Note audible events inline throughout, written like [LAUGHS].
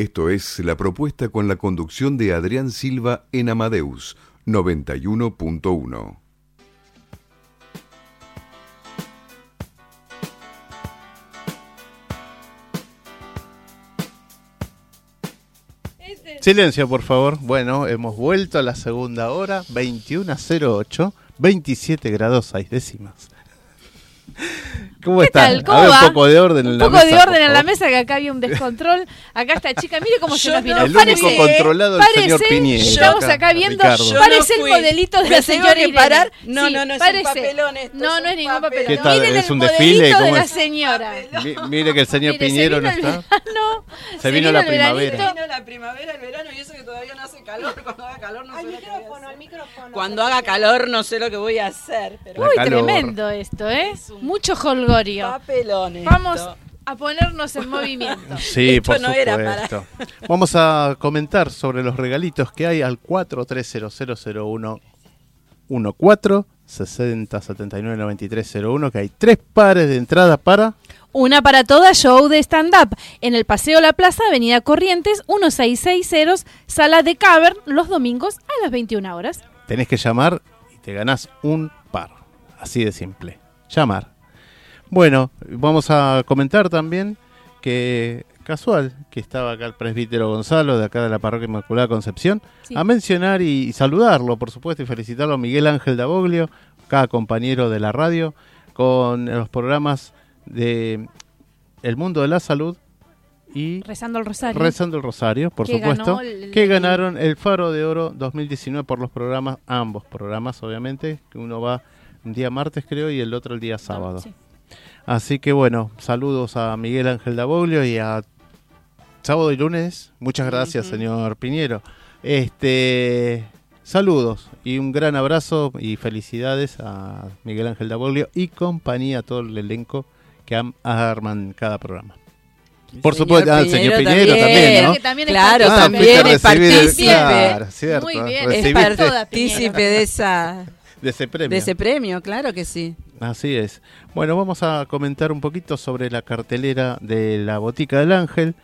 Esto es la propuesta con la conducción de Adrián Silva en Amadeus 91.1. Silencio, por favor. Bueno, hemos vuelto a la segunda hora, 21.08, 27 grados 6 décimas. ¿Cómo ¿Qué está? tal? ¿Cómo a ver, va? un poco de orden en Un la poco mesa. de por orden en la mesa, que acá había un descontrol. Acá esta chica, mire cómo se nos vino. no El único controlado el párese, señor Piñera. Estamos acá, acá viendo, parece no el modelito de Me la señora que Irene. parar. No, Sí, no, no, es un parece. papelón esto, No, no es un ningún papelón. ¿Qué tal? Miren ¿Es el un desfile? modelito ¿Cómo de la señora. Mi- Mire que el señor Mire, se Piñero no está. verano, [LAUGHS] Se vino la primavera. Vino la primavera, el verano y eso que todavía no hace calor. [LAUGHS] Cuando haga calor no sé lo que voy a micrófono, hacer. al micrófono. Cuando haga calor no sé lo que voy a hacer. Uy, tremendo esto, ¿eh? Mucho holgorio. Vamos a ponernos en movimiento. [LAUGHS] Sí, Esto por no era para- supuesto. Vamos a comentar sobre los regalitos que hay al 430001 14 60 79 93 01 que hay tres pares de entradas para Una para toda show de stand-up en el Paseo La Plaza, Avenida Corrientes, 1660, Sala de Cavern, los domingos a las 21 horas. tenés que llamar y te ganás un par. Así de simple. Llamar. Bueno, vamos a comentar también que casual que estaba acá el presbítero Gonzalo de acá de la parroquia Inmaculada Concepción Sí. a mencionar y, y saludarlo, por supuesto, y felicitarlo a Miguel Ángel Daboglio, cada compañero de la radio, con los programas de El Mundo de la Salud y Rezando el Rosario. Rezando el Rosario, por Que supuesto, el- que ganaron el Faro de Oro 2019 por los programas, ambos programas, obviamente, que uno va un día martes, creo, y el otro el día sábado. Sí. Así que bueno, saludos a Miguel Ángel Daboglio y a sábado y lunes. Muchas gracias, señor Piñero. Este, saludos y un gran abrazo y felicidades a Miguel Ángel Daboglio y compañía a todo el elenco que am- arman cada programa. Por Señor supuesto, ah, el señor Piñero también, ¿no? Que también es Claro, partícipe. también es partícipe. claro, cierto, Muy bien, Es partícipe de esa de ese premio. de ese premio, claro que sí. Así es. Bueno, vamos a comentar un poquito sobre la cartelera de la Botica del Ángel.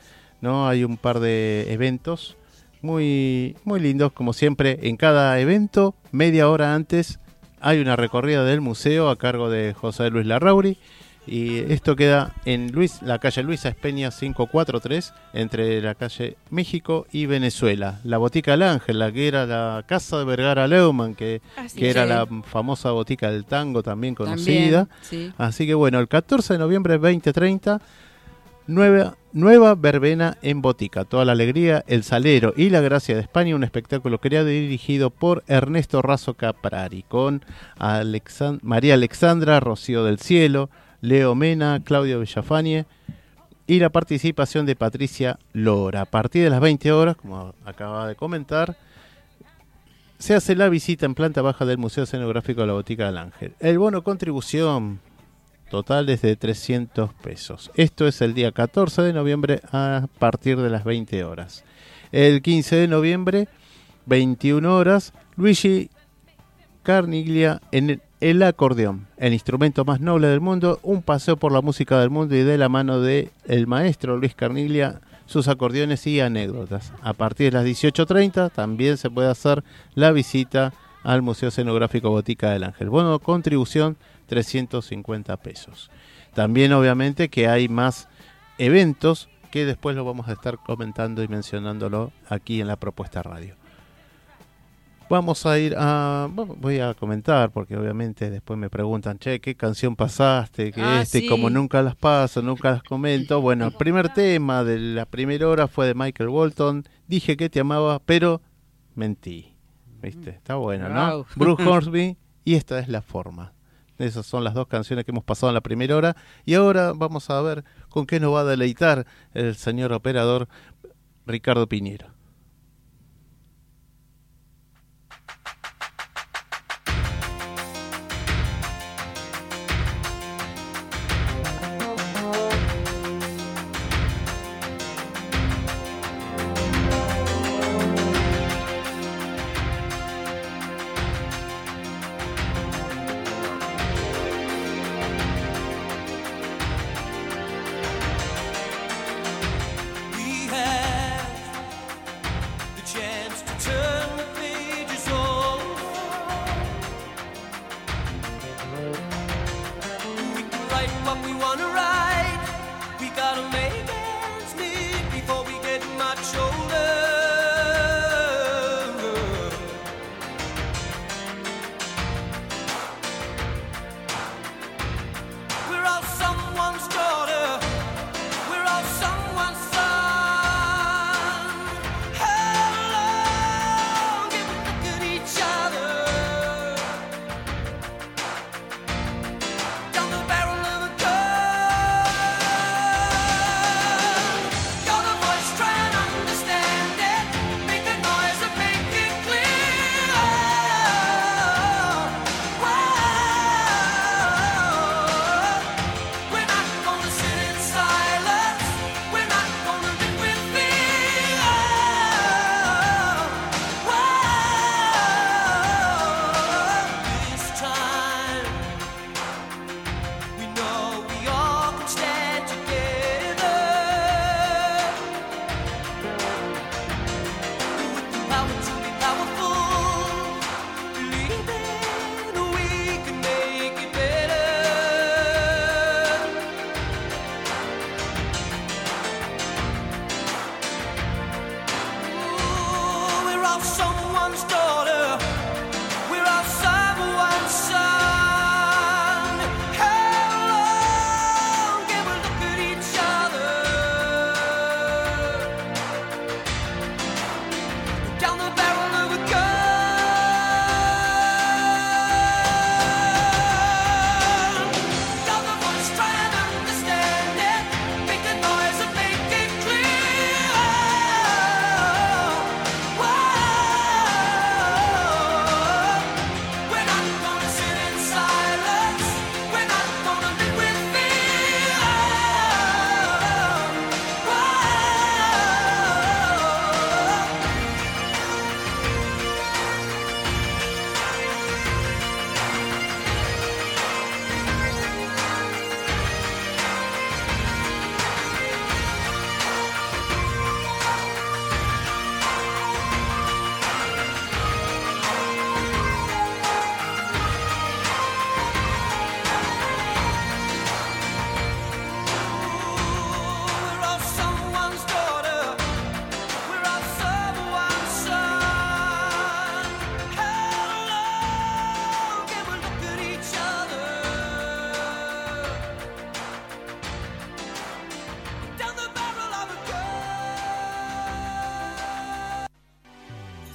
¿no? Hay un par de eventos muy, muy lindos, como siempre. En cada evento, media hora antes, hay una recorrida del museo a cargo de José Luis Larrauri. Y esto queda en Luis, la calle Luisa Espeña 543, entre la calle México y Venezuela. La Botica del Ángel, la que era la casa de Vergara Leumann, que, que era la famosa botica del tango también conocida. También, sí. Así que bueno, el 14 de noviembre 2030, nueva, nueva verbena en Botica. Toda la alegría, el salero y la gracia de España, un espectáculo creado y dirigido por Ernesto Razo Caprari, con María Alexandra, Rocío del Cielo, Leo Mena, Claudio Villafañe y la participación de Patricia Lora. A partir de las 20 horas, como acaba de comentar, se hace la visita en planta baja del Museo Escenográfico de la Botica del Ángel. El bono contribución total es de 300 pesos. Esto es el día 14 de noviembre a partir de las 20 horas. El 15 de noviembre, 21 horas, Luigi Carniglia en el, acordeón, el instrumento más noble del mundo, un paseo por la música del mundo y de la mano de el maestro Luis Carniglia, sus acordeones y anécdotas. A partir de las 18.30 también se puede hacer la visita al Museo Escenográfico Botica del Ángel. Bueno, contribución 350 pesos. También obviamente que hay más eventos que después lo vamos a estar comentando y mencionándolo aquí en la propuesta radio. Vamos a ir a... voy a comentar porque obviamente después me preguntan, che, ¿qué canción pasaste? Que Ah, este, sí. como nunca las paso, nunca las comento. [LAUGHS] Bueno, el primer tema de la primera hora fue de Michael Bolton. Dije que te amaba, pero mentí. ¿Viste? Está bueno, ¿no? Bruce [LAUGHS] Hornsby y esta es la forma. Esas son las dos canciones que hemos pasado en la primera hora. Y ahora vamos a ver con qué nos va a deleitar el señor operador Ricardo Piñero.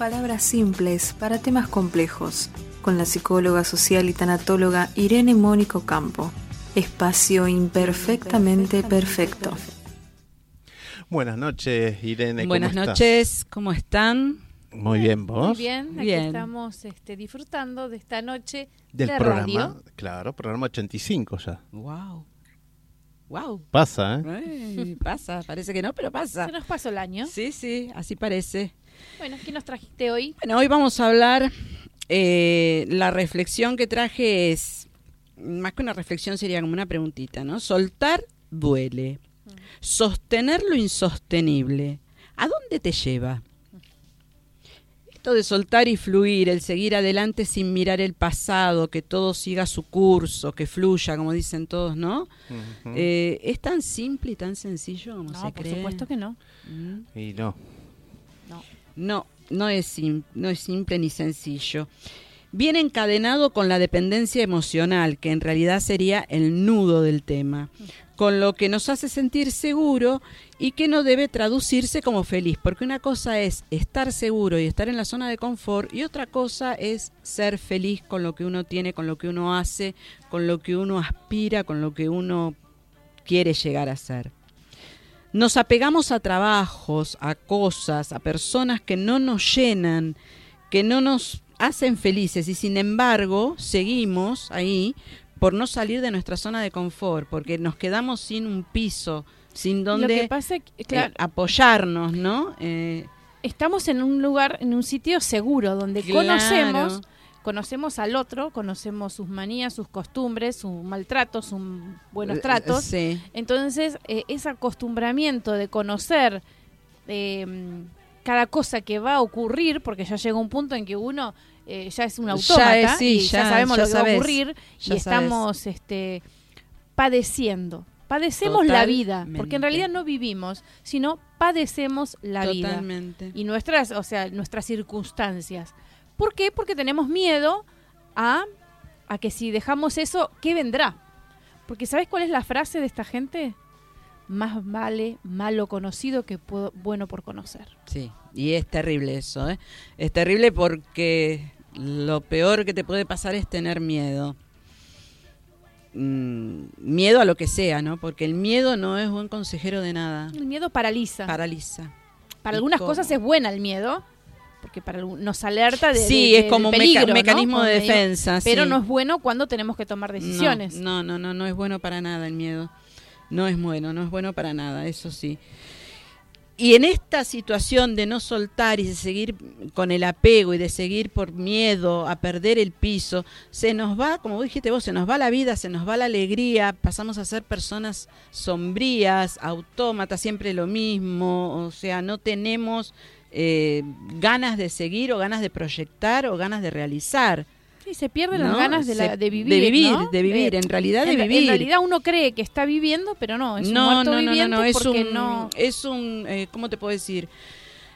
Palabras simples para temas complejos, con la psicóloga social y tanatóloga Irene Mónico Campo. Espacio imperfectamente perfecto. Buenas noches, Irene. ¿cómo Buenas estás? noches, ¿cómo están? Muy bien, ¿vos? Muy bien, aquí Bien. estamos este, disfrutando de esta noche Del de programa, radio. claro, programa 85 ya. Wow. Wow. Pasa, ¿eh? Ay, pasa, parece que no, pero pasa. Se nos pasó el año. Sí, sí, así parece. Bueno, ¿qué nos trajiste hoy? Bueno, hoy vamos a hablar, eh, la reflexión que traje es, más que una reflexión sería como una preguntita, ¿no? Soltar duele. Sostener lo insostenible. ¿A dónde te lleva? Esto de soltar y fluir, el seguir adelante sin mirar el pasado, que todo siga su curso, que fluya, como dicen todos, ¿no? Eh, es tan simple y tan sencillo como No, se por cree. supuesto que no. Mm. Y no. No, no es, sim- no es simple ni sencillo. Viene encadenado con la dependencia emocional, que en realidad sería el nudo del tema, con lo que nos hace sentir seguro y que no debe traducirse como feliz, porque una cosa es estar seguro y estar en la zona de confort y otra cosa es ser feliz con lo que uno tiene, con lo que uno hace, con lo que uno aspira, con lo que uno quiere llegar a ser. Nos apegamos a trabajos, a cosas, a personas que no nos llenan, que no nos hacen felices y sin embargo seguimos ahí por no salir de nuestra zona de confort, porque nos quedamos sin un piso, sin donde claro, apoyarnos, ¿no? Eh, estamos en un lugar, en un sitio seguro, donde Claro. conocemos, conocemos al otro, conocemos sus manías, sus costumbres, sus maltratos, sus buenos eh, tratos. Sí. Entonces, eh, ese acostumbramiento de conocer eh, cada cosa que va a ocurrir, porque ya llega un punto en que uno eh, ya es un Ya autómata es, sí, y ya, ya- sabemos ya lo que va a ocurrir ya y estamos este, padeciendo. Padecemos la vida, porque en realidad no vivimos, sino padecemos la vida Totalmente. y nuestras, o sea, nuestras circunstancias. ¿Por qué? Porque tenemos miedo a, a que si dejamos eso, ¿qué vendrá? Porque ¿sabes cuál es la frase de esta gente? Más vale malo conocido que pu- bueno por conocer. Sí, y es terrible eso, ¿eh? Es terrible porque lo peor que te puede pasar es tener miedo. Mm, miedo a lo que sea, ¿no? Porque el miedo no es buen consejero de nada. El miedo paraliza. Paraliza. para ¿y algunas cómo? cosas es buena el miedo, porque para nos alerta de, sí, de- es como un meca- peligro, ¿no? mecanismo de medio- defensa. Pero sí. no es bueno cuando tenemos que tomar decisiones. No, no, no, no es bueno para nada el miedo. No es bueno, no es bueno para nada, eso sí. Y en esta situación de no soltar y de seguir con el apego y de seguir por miedo a perder el piso, se nos va, como dijiste vos, se nos va la vida, se nos va la alegría, pasamos a ser personas sombrías, autómatas, siempre lo mismo, o sea, no tenemos eh, ganas de seguir o ganas de proyectar o ganas de realizar. Sí, se pierden las ganas de, la- Se- de vivir. De vivir, ¿no? de vivir, Eh, en realidad de en, vivir. En realidad uno cree que está viviendo, pero no, es un no, muerto no, no, viviente no, es porque un, no... es un, eh, ¿cómo te puedo decir?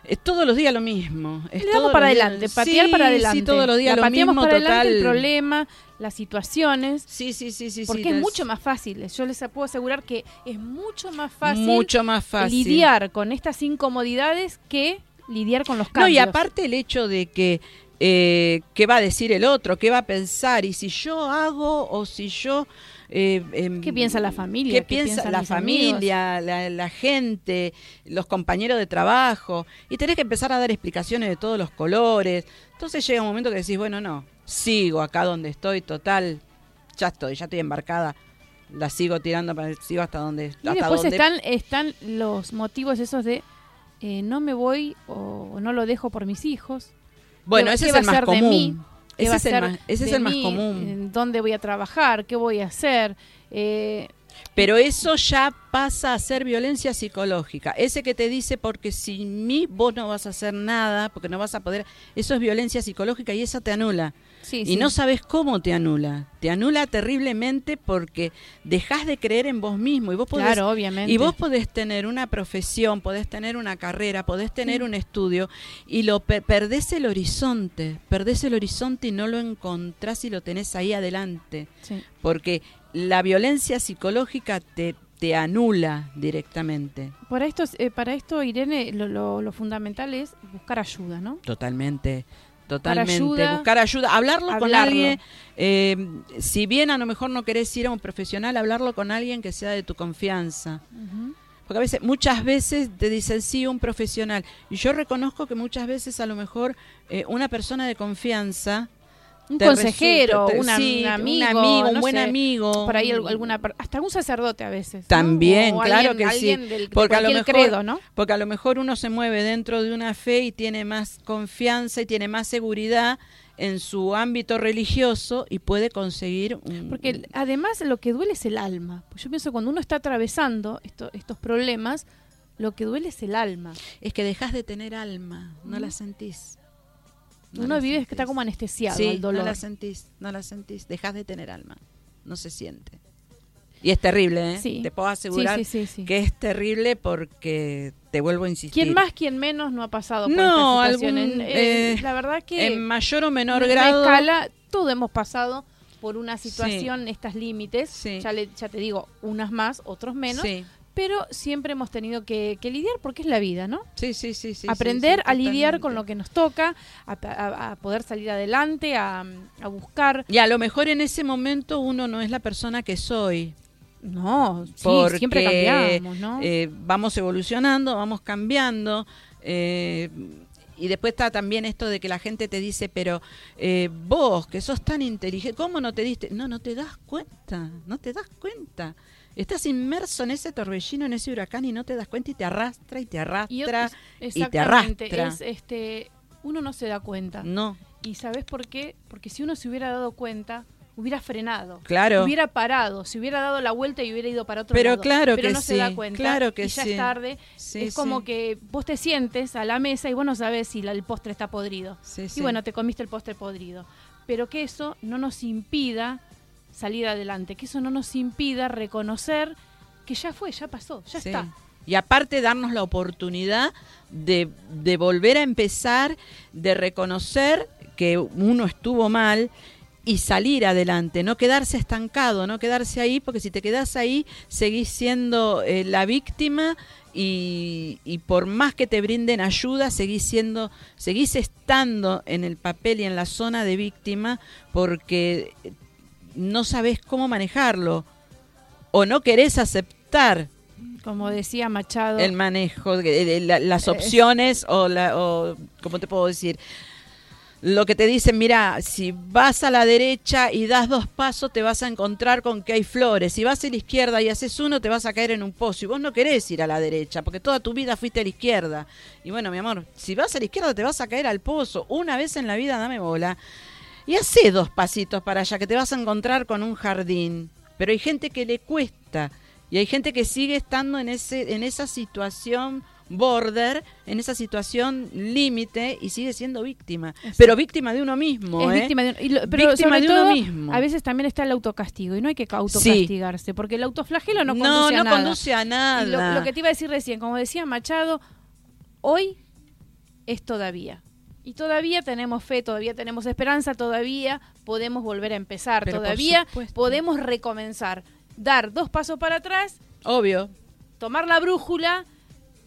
Es todos los días lo mismo. Es Le damos para adelante, patear Sí, para adelante. Sí, todos los días La lo pateamos mismo, para adelante el total. problema, las situaciones, Sí, sí, sí, sí. porque sí, es mucho más fácil. Yo les puedo asegurar que es mucho más fácil, Mucho más fácil. lidiar con estas incomodidades que lidiar con los No, cambios. y aparte el hecho de que eh, qué va a decir el otro, qué va a pensar, y si yo hago o si yo... eh, em, ¿Qué piensa la familia? ¿Qué, ¿Qué piensa la familia, la, la gente, los compañeros de trabajo? Y tenés que empezar a dar explicaciones de todos los colores. Entonces llega un momento que decís, bueno, no, sigo acá donde estoy, total, ya estoy, ya estoy embarcada. La sigo tirando, para, sigo hasta donde... Y hasta después donde están, están los motivos esos de eh, no me voy o no lo dejo por mis hijos. Bueno, ¿Qué- ese es el más común. ¿Qué Ese es el más, ese es el más común. ¿En ¿Dónde voy a trabajar? ¿Qué voy a hacer? Eh, Pero eso ya pasa a ser violencia psicológica. Ese que te dice, porque sin mí vos no vas a hacer nada, porque no vas a poder, eso es violencia psicológica y esa te anula. Sí, Y sí. no sabes cómo te anula. Te anula terriblemente porque dejas de creer en vos mismo y vos podés, Claro, obviamente. y vos podés tener una profesión, podés tener una carrera, podés tener un estudio y lo per- perdés el horizonte, perdés el horizonte y no lo encontrás y lo tenés ahí adelante porque la violencia psicológica te, te anula directamente. Para esto, eh, para esto Irene, lo, lo- lo fundamental es buscar ayuda, ¿no? Totalmente. Totalmente. ayuda, Buscar ayuda. Hablarlo, con hablarlo. alguien. eh, si bien a lo mejor no querés ir a un profesional, hablarlo con alguien que sea de tu confianza. Porque a veces, muchas veces te dicen sí, un profesional. Y yo reconozco que muchas veces a lo mejor eh, una persona de confianza. Un consejero, resulta- una- sí, un amigo, un, amigo, un no buen sé, amigo. Por ahí al- alguna, hasta un sacerdote a veces. También, O claro alguien- que sí. del- de Porque a lo mejor, credo, ¿no? porque a lo mejor uno se mueve dentro de una fe y tiene más confianza y tiene más seguridad en su ámbito religioso y puede conseguir un, Porque además lo que duele es el alma. Pues Yo pienso cuando uno está atravesando esto- estos problemas, lo que duele es el alma. es que dejas de tener alma, no la sentís. No uno vive que sentís. está como anestesiado sí, al dolor. no la sentís, no la sentís, dejas de tener alma, no se siente. Y es terrible, ¿eh? Sí. Te puedo asegurar Sí, sí, que es terrible porque te vuelvo a insistir. ¿Quién más, quién menos no ha pasado por No, esta situación? algún, En- eh, eh, la verdad que en mayor o menor en grado escala, todo hemos pasado por una situación, estas límites. Sí. Ya, le- ya te digo, unas más, otros menos. Pero siempre hemos tenido que, que lidiar porque es la vida, ¿no? sí, sí, sí, sí, Aprender sí, sí, a lidiar con lo que nos toca, a, a- a poder salir adelante, a, a buscar. Y a lo mejor en ese momento uno no es la persona que soy. No, sí, porque siempre cambiamos, ¿no? eh, vamos evolucionando, vamos cambiando. eh, y después está también esto de que la gente te dice, pero eh, vos que sos tan inteligente, ¿cómo no te diste? No, no te das cuenta, no te das cuenta. Estás inmerso en ese torbellino, en ese huracán y no te das cuenta y te arrastra y te Y arrastra y, te exactamente, arrastra. es, este, uno no se da cuenta. No, ¿Y sabes por qué? Porque si uno se hubiera dado cuenta, hubiera frenado. claro. Hubiera parado, se hubiera dado la vuelta y hubiera ido para otro Pero lado. claro pero que no se da cuenta. claro que y ya sí. es tarde. Sí, es como que vos te sientes a la mesa y vos no sabes si la- el postre está podrido. Sí, sí. Y bueno, te comiste el postre podrido. Pero que eso no nos impida salir adelante, que eso no nos impida reconocer que ya fue, ya pasó, ya Sí. está. Y aparte darnos la oportunidad de, de volver a empezar, de reconocer que uno estuvo mal y salir adelante, no quedarse estancado, no quedarse ahí, porque si te quedas ahí, seguís siendo eh, la víctima y, y por más que te brinden ayuda, seguís siendo, seguís estando en el papel y en la zona de víctima porque no sabes cómo manejarlo o no querés aceptar Como decía Machado. el manejo, de, de la- Eh, las opciones o, la, o, ¿cómo te puedo decir? Lo que te dicen, mira, si vas a la derecha y das dos pasos, te vas a encontrar con que hay flores. Si vas a la izquierda y haces uno, te vas a caer en un pozo. Y vos no querés ir a la derecha, porque toda tu vida fuiste a la izquierda. Y bueno, mi amor, si vas a la izquierda, te vas a caer al pozo. Una vez en la vida, dame bola. Y hace dos pasitos para allá, que te vas a encontrar con un jardín. Pero hay gente que le cuesta. Y hay gente que sigue estando en, ese, en esa situación border, en esa situación límite y sigue siendo víctima. Pero víctima de uno mismo. es ¿eh? víctima de, y lo- pero Víctima sobre de uno todo, mismo. A veces también está el autocastigo y no hay que autocastigarse, porque el autoflagelo no conduce no, a no nada. conduce a nada. lo, lo que te iba a decir recién, como decía Machado, hoy es todavía. Y todavía tenemos fe, todavía tenemos esperanza, todavía podemos volver a empezar, Pero todavía podemos recomenzar. Dar dos pasos para atrás, Obvio. tomar la brújula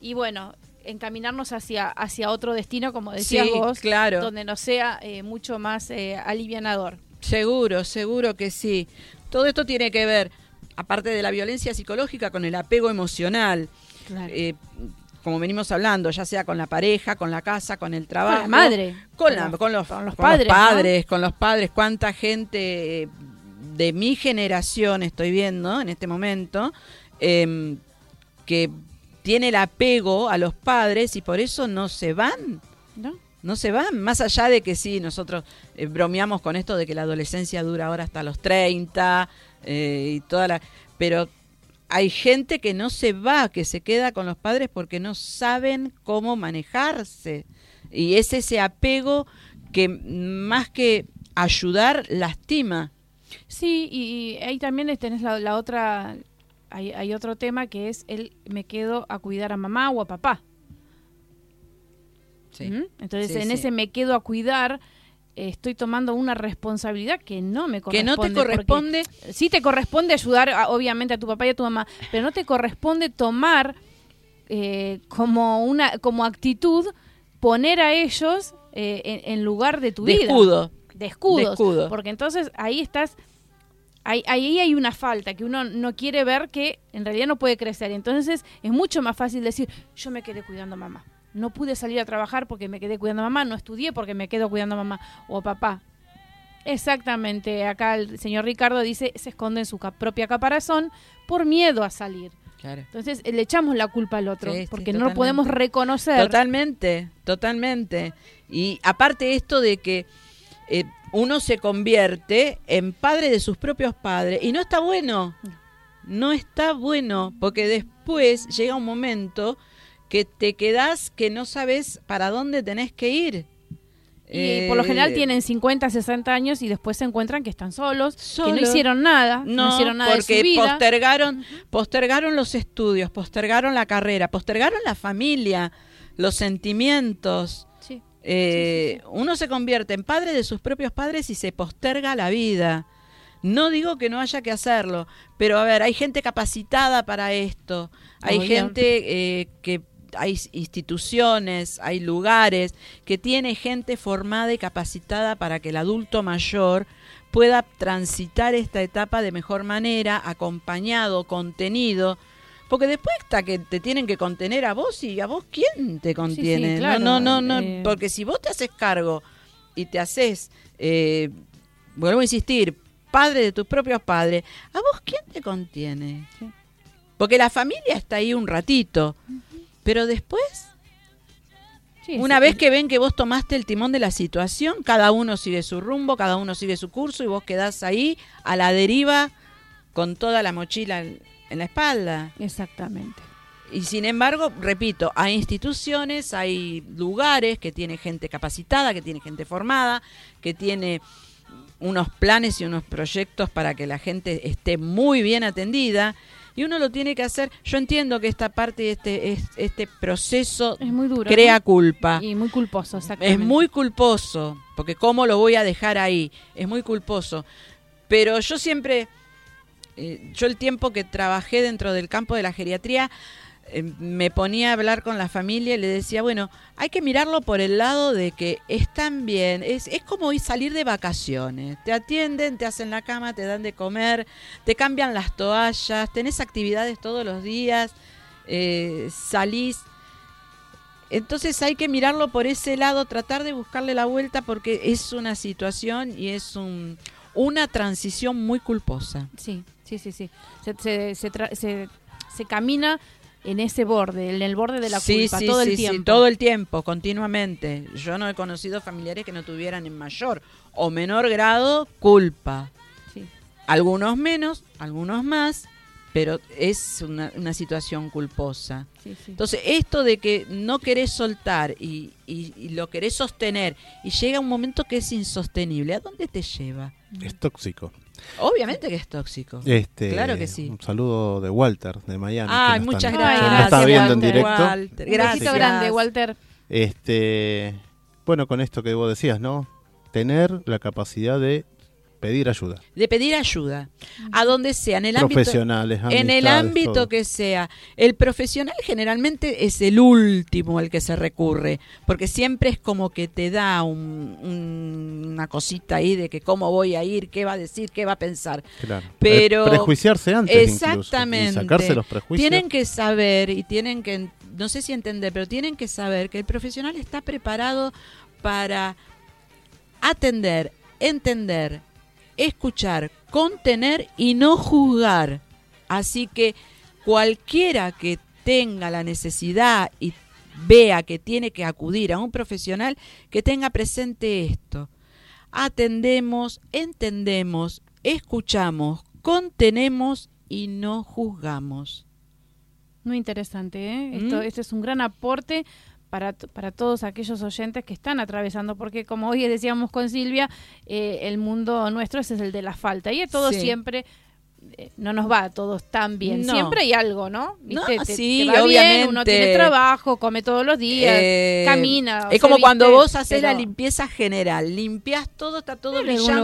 y bueno, encaminarnos hacia, hacia otro destino, como decías Sí, vos, claro. donde nos sea eh, mucho más eh, alivianador. Seguro, seguro que sí. Todo esto tiene que ver, aparte de la violencia psicológica, con el apego emocional. Claro. Eh, como venimos hablando, ya sea con la pareja, con la casa, con el trabajo. Con la madre. Con, la- Con los- con los, con los padres, ¿no? padres, con los padres. Cuánta gente eh, de mi generación estoy viendo en este momento em, que tiene el apego a los padres y por eso no se van. ¿no? No se van, más allá de que sí, nosotros eh, bromeamos con esto de que la adolescencia dura ahora hasta los 30 eh, y toda la... Pero hay gente que no se va, que se queda con los padres porque no saben cómo manejarse. Y es ese apego que más que ayudar, lastima. Sí, y, y ahí también tenés la, la otra, hay, hay otro tema que es el me quedo a cuidar a mamá o a papá. Sí. ¿Mm? Entonces, Sí, en sí. ese me quedo a cuidar, estoy tomando una responsabilidad que no me Que corresponde. no te corresponde Sí te corresponde ayudar, a- obviamente, a tu papá y a tu mamá, pero no te corresponde tomar eh, como una como actitud poner a ellos eh, en, en lugar de tu de vida. escudo. De escudos. De escudo. Porque entonces ahí estás ahí, ahí hay una falta que uno no quiere ver que en realidad no puede crecer. Entonces es mucho más fácil decir, yo me quedé cuidando a mamá. No pude salir a trabajar porque me quedé cuidando a mamá, no estudié porque me quedo cuidando a mamá o a papá. Exactamente, acá el señor Ricardo dice, se esconde en su propia caparazón por miedo a salir. Claro. Entonces eh, le echamos la culpa al otro Sí, sí, porque no lo podemos reconocer. Totalmente, totalmente. Y aparte esto de que eh, uno se convierte en padre de sus propios padres y no está bueno. No está bueno porque después llega un momento que te quedás que no sabes para dónde tenés que ir. Y por lo general Eh, tienen 50, 60 años y después se encuentran que están solos, que no hicieron nada, no, No, hicieron nada de porque su vida. postergaron, postergaron los estudios, postergaron la carrera, postergaron la familia, los sentimientos. Sí. Eh, Uno se convierte en padre de sus propios padres y se posterga la vida. No digo que no haya que hacerlo, pero a ver, hay gente capacitada para esto, hay Obvio. gente eh, que hay instituciones, hay lugares que tiene gente formada y capacitada para que el adulto mayor pueda transitar esta etapa de mejor manera, acompañado, contenido, porque después está que te tienen que contener a vos y a vos quién te contiene. No, claro, no, no, no, eh. porque si vos te haces cargo y te haces, eh, vuelvo a insistir, padre de tus propios padres, ¿a vos quién te contiene? Porque la familia está ahí un ratito, pero después, Sí, una sí. vez que ven que vos tomaste el timón de la situación, cada uno sigue su rumbo, cada uno sigue su curso y vos quedás ahí a la deriva con toda la mochila en en la espalda. Exactamente. Y sin embargo, repito, hay instituciones, hay lugares que tiene gente capacitada, que tiene gente formada, que tiene unos planes y unos proyectos para que la gente esté muy bien atendida. Y uno lo tiene que hacer. Yo entiendo que esta parte, este, es- este proceso Es muy duro. crea ¿no? culpa. Y muy culposo, exactamente. Es muy culposo, porque ¿cómo lo voy a dejar ahí? Es muy culposo. Pero yo siempre, eh, yo el tiempo que trabajé dentro del campo de la geriatría, me ponía a hablar con la familia y le decía, bueno, hay que mirarlo por el lado de que están bien, es, es como ir salir de vacaciones, te atienden, te hacen la cama, te dan de comer, te cambian las toallas, tenés actividades todos los días, eh, salís. Entonces hay que mirarlo por ese lado, tratar de buscarle la vuelta porque es una situación y es un, una transición muy culposa. Sí, sí, sí, sí. Se, se- se camina en ese borde, en el borde de la Sí, culpa, sí, todo sí, el sí, tiempo. todo el tiempo, continuamente. Yo no he conocido familiares que no tuvieran en mayor o menor grado culpa. Sí. Algunos menos, algunos más, pero es una, una situación culposa. Sí, sí. Entonces, esto de que no querés soltar y, y- y lo querés sostener y llega un momento que es insostenible, ¿a dónde te lleva? Es tóxico. Obviamente que es tóxico. Este, Claro que sí. Un saludo de Walter, de Miami. Ay, muchas están- gracias. nos está viendo en Walter. directo. Walter, gracias. grande, Walter. Este, bueno, con esto que vos decías, ¿no? Tener la capacidad de pedir ayuda. de pedir ayuda a donde sea en el ámbito Profesionales, en el ámbito todo. que sea el profesional generalmente es el último al que se recurre porque siempre es como que te da un- un- una cosita ahí de que cómo voy a ir qué va a decir qué va a pensar Claro. pero Eh, prejuiciarse antes incluso, exactamente y sacarse los prejuicios. tienen que saber y tienen que no sé si entender pero tienen que saber que el profesional está preparado para atender entender escuchar contener y no juzgar así que cualquiera que tenga la necesidad y vea que tiene que acudir a un profesional que tenga presente esto atendemos, entendemos, escuchamos, contenemos y no juzgamos. Muy interesante, ¿eh? Esto, ¿Mm? este es un gran aporte para, para todos aquellos oyentes que están atravesando, porque como hoy decíamos con Silvia, eh, el mundo nuestro ese es el de la falta. Y todos Sí. siempre eh, no nos va a todos tan bien. No. Siempre hay algo, ¿no? No, ¿Viste? Te- sí, te va bien, obviamente. uno tiene trabajo, come todos los días, Eh, camina. Es sea, como cuando ¿viste? vos haces la limpieza general, limpias todo, está todo Pero brillante,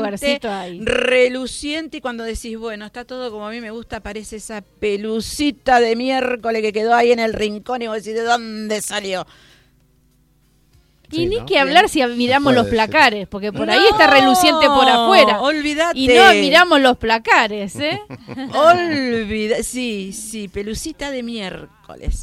reluciente y cuando decís, bueno, está todo como a mí me gusta, aparece esa pelucita de miércoles que quedó ahí en el rincón y vos decís, ¿de dónde salió? Y Sí, ni ¿no? que hablar si miramos los placares, porque por ahí está reluciente por afuera. Olvídate. Y no miramos los placares, ¿eh? [LAUGHS] Olvida, sí, sí, pelucita de miércoles,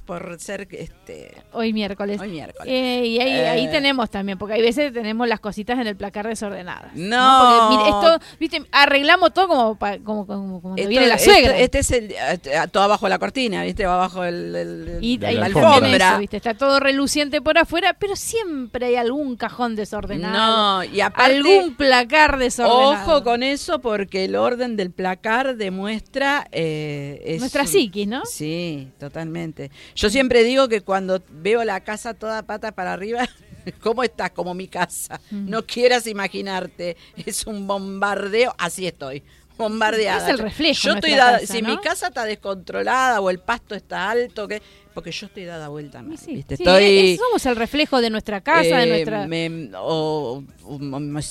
por ser este Hoy miércoles. hoy miércoles. Eh, y ahí, ahí Eh. tenemos también, porque hay veces tenemos las cositas en el placar desordenadas. No. Porque, mire, esto, viste, arreglamos todo como, pa- como, como, como Esto- viene la suegra. Este, es el eh, todo abajo de la cortina, ¿viste? Abajo el, el- y la también alfombra. eso, ¿viste? Está todo reluciente por afuera, pero siempre hay algún cajón desordenado. No, y aparte algún placar desordenado. ojo con eso porque el orden del placar demuestra eh, es Nuestra psiquis, ¿no? Sí, totalmente. Yo siempre digo que cuando veo la casa toda pata para arriba, [LAUGHS] ¿cómo estás? Como mi casa. Mm. No quieras imaginarte, es un bombardeo, así estoy. Bombardeada. Es el reflejo Yo de estoy nuestra dada, casa, si ¿no? mi casa está descontrolada o el pasto está alto, que porque yo estoy dada vuelta, Y sí, ¿viste? sí, Estoy somos el reflejo de nuestra casa, de eh, nuestra... me, o- o me,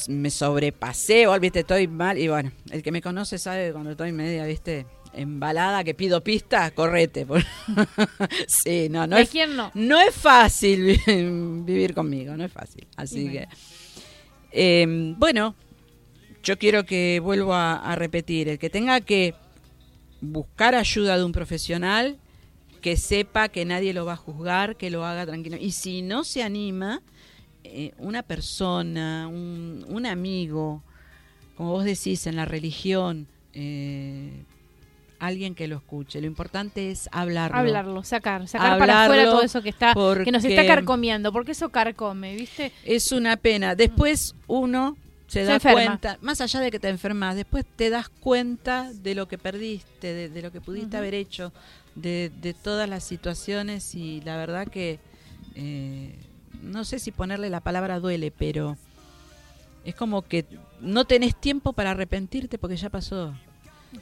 viste, estoy mal. Y bueno, el que me conoce sabe que cuando estoy media, viste, embalada, que pido pista, correte. [LAUGHS] sí, no, no ¿De es, quién no? no es fácil vi- [LAUGHS] vivir conmigo, no es fácil. Así que, bueno. eh, bueno, yo quiero que vuelvo a, a repetir, el que tenga que buscar ayuda de un profesional, que sepa que nadie lo va a juzgar, que lo haga tranquilo. Y si no se anima, eh, una persona, un, un amigo, como vos decís, en la religión, eh, alguien que lo escuche. Lo importante es hablarlo. Hablarlo, sacar, sacar para afuera todo eso que está que nos está carcomiendo, porque eso carcome, ¿viste? Es una pena. Después uno se, Se da enferma. cuenta, más allá de que te enfermas, después te das cuenta de lo que perdiste, de, de lo que pudiste haber hecho, de, de todas las situaciones y la verdad que eh, no sé si ponerle la palabra duele, pero es como que no tenés tiempo para arrepentirte porque ya pasó.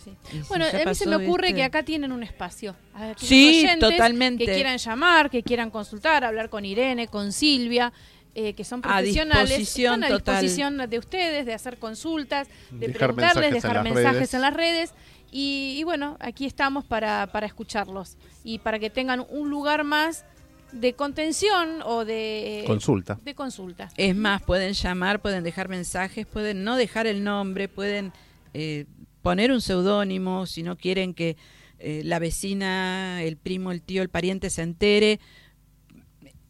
Sí. Si Bueno, a mí se me ocurre que acá tienen un espacio. A Sí, oyentes totalmente. Que quieran llamar, que quieran consultar, hablar con Irene, con Silvia, eh, que son A profesionales. disposición Están a total. disposición de ustedes, de hacer consultas, de Dejar preguntarles, mensajes en dejar mensajes redes. en las redes. Y, y bueno, aquí estamos para, para escucharlos y para que tengan un lugar más de contención o de Consulta. De consulta. Es más, pueden llamar, pueden dejar mensajes, pueden no dejar el nombre, pueden eh, poner un seudónimo si no quieren que eh, la vecina, el primo, el tío, el pariente se entere.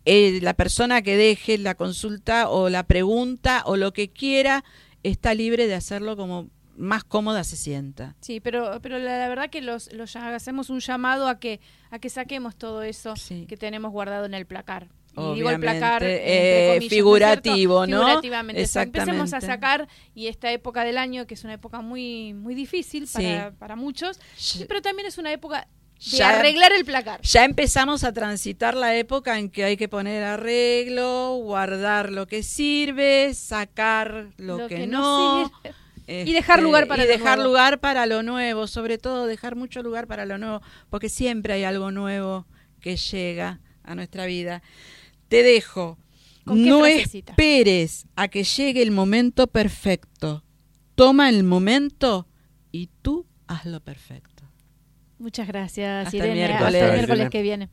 Eh, la persona que deje la consulta o la pregunta o lo que quiera está libre de hacerlo como más cómoda se sienta. Sí, pero, pero la, la verdad que los, los hacemos un llamado a que, a que saquemos todo eso Sí. que tenemos guardado en el placar. Y digo el placar eh, entre comillas, ¿no es figurativo? ¿no? Figurativamente. Sea, Empecemos a Exactamente. sacar y esta época del año que es una época muy muy difícil para, Sí. para muchos, pero también es una época de Ya- arreglar el placar. Ya empezamos a transitar la época en que hay que poner arreglo, guardar lo que sirve, sacar lo, que, no. sirve. este, Y dejar lugar para y dejar nuevo. lugar para lo nuevo, sobre todo dejar mucho lugar para lo nuevo, porque siempre hay algo nuevo que llega a nuestra vida. Te dejo. No esperes a que llegue el momento perfecto. Toma el momento y tú hazlo perfecto. Muchas gracias, Irene. El miércoles. Hasta el miércoles que viene.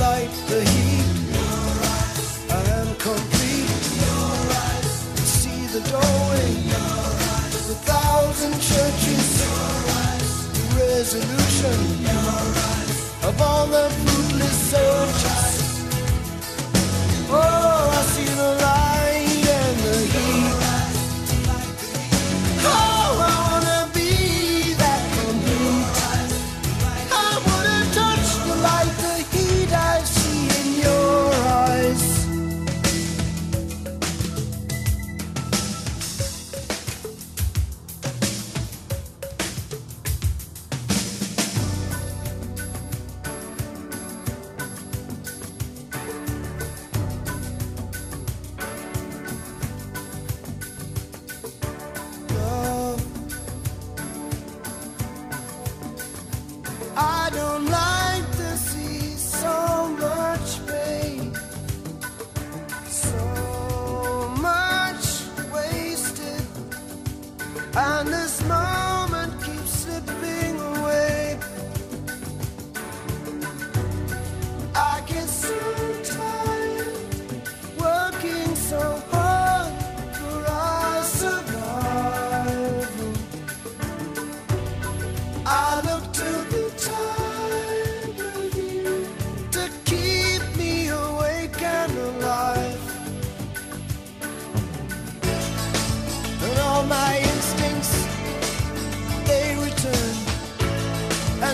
light, the heat. Your eyes. I am complete. Your eyes. See the doorway. Your eyes. The thousand churches. Your eyes. The resolution. Your eyes. Of all the fruitless searches.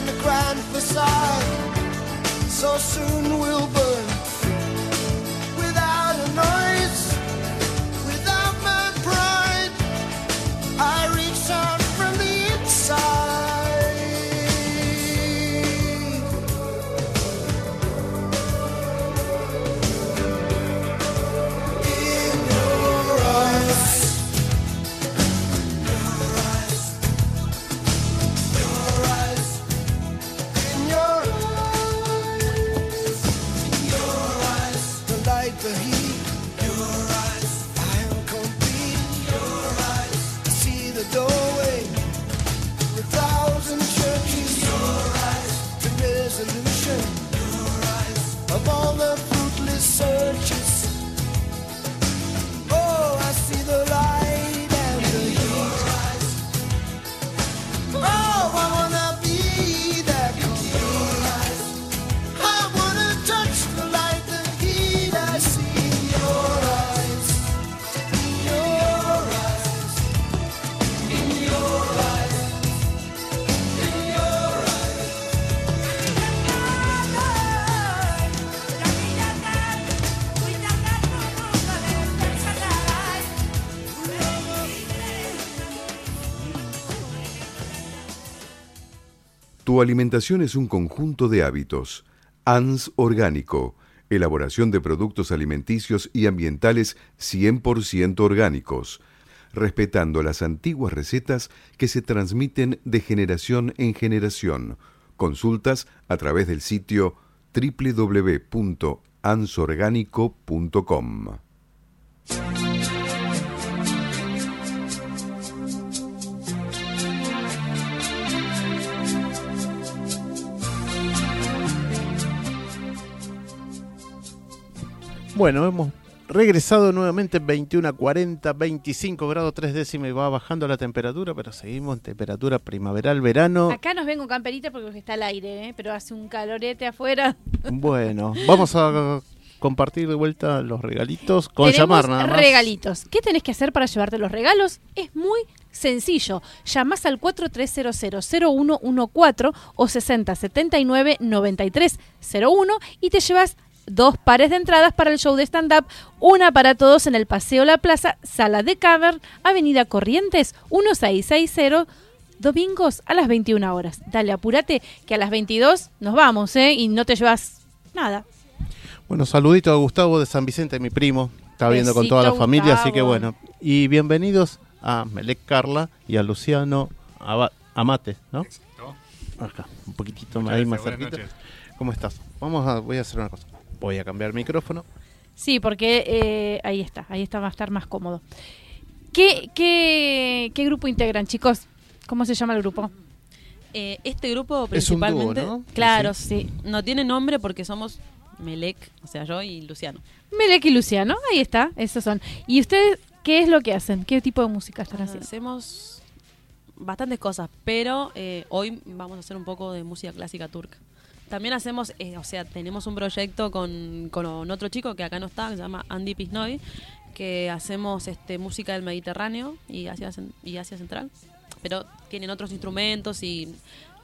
the grand facade. So soon we'll. burn. Su alimentación es un conjunto de hábitos. ANS orgánico, elaboración de productos alimenticios y ambientales 100% orgánicos, respetando las antiguas recetas que se transmiten de generación en generación. Consultas a través del sitio www.ansorgánico.com. Bueno, hemos regresado nuevamente 21 a 40, 25 grados 3 décimas y va bajando la temperatura, pero seguimos en temperatura primaveral, verano. Acá nos vengo camperita porque está al aire, ¿eh? pero hace un calorete afuera. [LAUGHS] Bueno, vamos a compartir de vuelta los regalitos con Tenemos llamar nada más. regalitos. ¿Qué tenés que hacer para llevarte los regalos? Es muy sencillo. Llamás al 4300-0114 o 6079-9301 y te llevas dos pares de entradas para el show de stand-up, una para todos en el Paseo La Plaza, Sala de Cavern, Avenida Corrientes, 1660, domingos a las 21 horas. Dale, apúrate, que a las 22 nos vamos, ¿eh? Y no te llevas nada. Bueno, saludito a Gustavo de San Vicente, mi primo. Está viendo con toda la familia, así que bueno. Y bienvenidos a Melec Carla y a Luciano Amate, ¿no? Acá, un poquitito Muchas ahí más gracias, cerquita. ¿Cómo estás? Vamos a, voy a hacer una cosa. Voy a cambiar el micrófono. Sí, porque eh, ahí está, ahí está, va a estar más cómodo. ¿Qué, qué, qué grupo integran, chicos? ¿Cómo se llama el grupo? Eh, este grupo Es un dúo, principalmente, ¿no? Claro, Sí. sí. no tiene nombre porque somos Melec, o sea, yo y Luciano. Melec y Luciano, ahí está, esos son. ¿Y ustedes qué es lo que hacen? ¿Qué tipo de música están Ah, haciendo? Hacemos bastantes cosas, pero eh, hoy vamos a hacer un poco de música clásica turca. También hacemos, eh, o sea, tenemos un proyecto con, con otro chico que acá no está, que se llama Andy Pisnoy, que hacemos este, música del Mediterráneo y Asia, y Asia Central, pero tienen otros instrumentos y